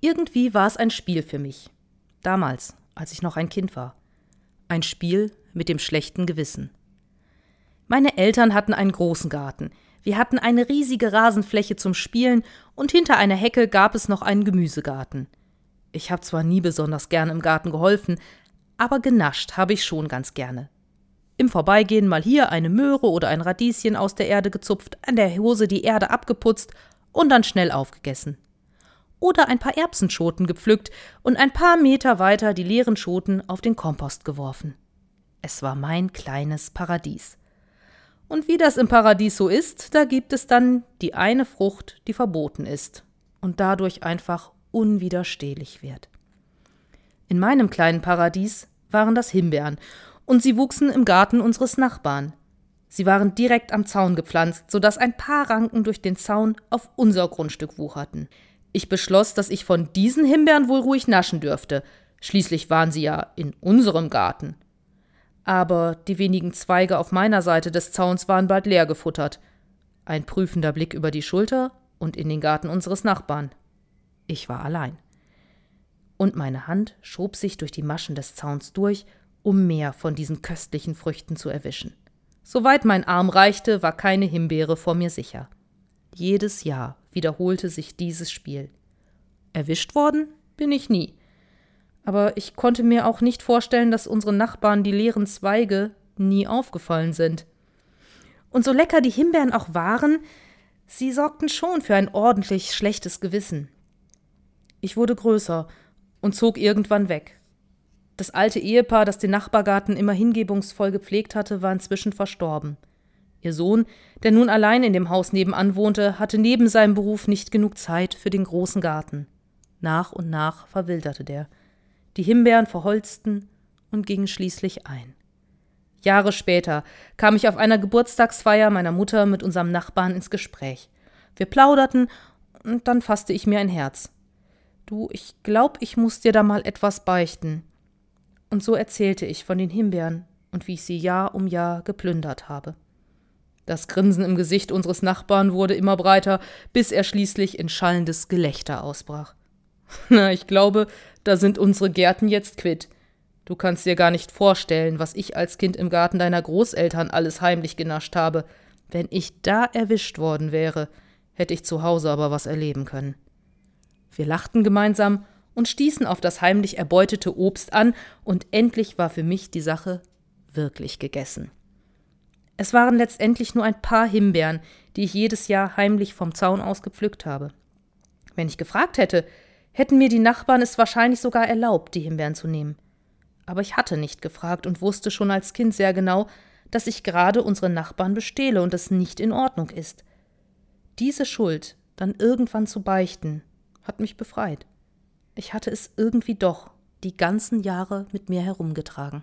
Irgendwie war es ein Spiel für mich. Damals, als ich noch ein Kind war. Ein Spiel mit dem schlechten Gewissen. Meine Eltern hatten einen großen Garten. Wir hatten eine riesige Rasenfläche zum Spielen und hinter einer Hecke gab es noch einen Gemüsegarten. Ich habe zwar nie besonders gern im Garten geholfen, aber genascht habe ich schon ganz gerne. Im Vorbeigehen mal hier eine Möhre oder ein Radieschen aus der Erde gezupft, an der Hose die Erde abgeputzt und dann schnell aufgegessen. Oder ein paar Erbsenschoten gepflückt und ein paar Meter weiter die leeren Schoten auf den Kompost geworfen. Es war mein kleines Paradies. Und wie das im Paradies so ist, da gibt es dann die eine Frucht, die verboten ist und dadurch einfach unwiderstehlich wird. In meinem kleinen Paradies waren das Himbeeren, und sie wuchsen im Garten unseres Nachbarn. Sie waren direkt am Zaun gepflanzt, so dass ein paar Ranken durch den Zaun auf unser Grundstück wucherten. Ich beschloss, dass ich von diesen Himbeeren wohl ruhig naschen dürfte. Schließlich waren sie ja in unserem Garten. Aber die wenigen Zweige auf meiner Seite des Zauns waren bald leer gefuttert. Ein prüfender Blick über die Schulter und in den Garten unseres Nachbarn. Ich war allein. Und meine Hand schob sich durch die Maschen des Zauns durch, um mehr von diesen köstlichen Früchten zu erwischen. Soweit mein Arm reichte, war keine Himbeere vor mir sicher. Jedes Jahr wiederholte sich dieses Spiel. Erwischt worden bin ich nie. Aber ich konnte mir auch nicht vorstellen, dass unseren Nachbarn die leeren Zweige nie aufgefallen sind. Und so lecker die Himbeeren auch waren, sie sorgten schon für ein ordentlich schlechtes Gewissen. Ich wurde größer und zog irgendwann weg. Das alte Ehepaar, das den Nachbargarten immer hingebungsvoll gepflegt hatte, war inzwischen verstorben. Ihr Sohn, der nun allein in dem Haus nebenan wohnte, hatte neben seinem Beruf nicht genug Zeit für den großen Garten. Nach und nach verwilderte der. Die Himbeeren verholzten und gingen schließlich ein. Jahre später kam ich auf einer Geburtstagsfeier meiner Mutter mit unserem Nachbarn ins Gespräch. Wir plauderten, und dann fasste ich mir ein Herz. Du, ich glaub, ich muss dir da mal etwas beichten. Und so erzählte ich von den Himbeeren und wie ich sie Jahr um Jahr geplündert habe. Das Grinsen im Gesicht unseres Nachbarn wurde immer breiter, bis er schließlich in schallendes Gelächter ausbrach. Na, ich glaube, da sind unsere Gärten jetzt quitt. Du kannst dir gar nicht vorstellen, was ich als Kind im Garten deiner Großeltern alles heimlich genascht habe. Wenn ich da erwischt worden wäre, hätte ich zu Hause aber was erleben können. Wir lachten gemeinsam und stießen auf das heimlich erbeutete Obst an, und endlich war für mich die Sache wirklich gegessen. Es waren letztendlich nur ein paar Himbeeren, die ich jedes Jahr heimlich vom Zaun aus gepflückt habe. Wenn ich gefragt hätte, hätten mir die Nachbarn es wahrscheinlich sogar erlaubt, die Himbeeren zu nehmen. Aber ich hatte nicht gefragt und wusste schon als Kind sehr genau, dass ich gerade unsere Nachbarn bestehle und es nicht in Ordnung ist. Diese Schuld dann irgendwann zu beichten, hat mich befreit. Ich hatte es irgendwie doch die ganzen Jahre mit mir herumgetragen.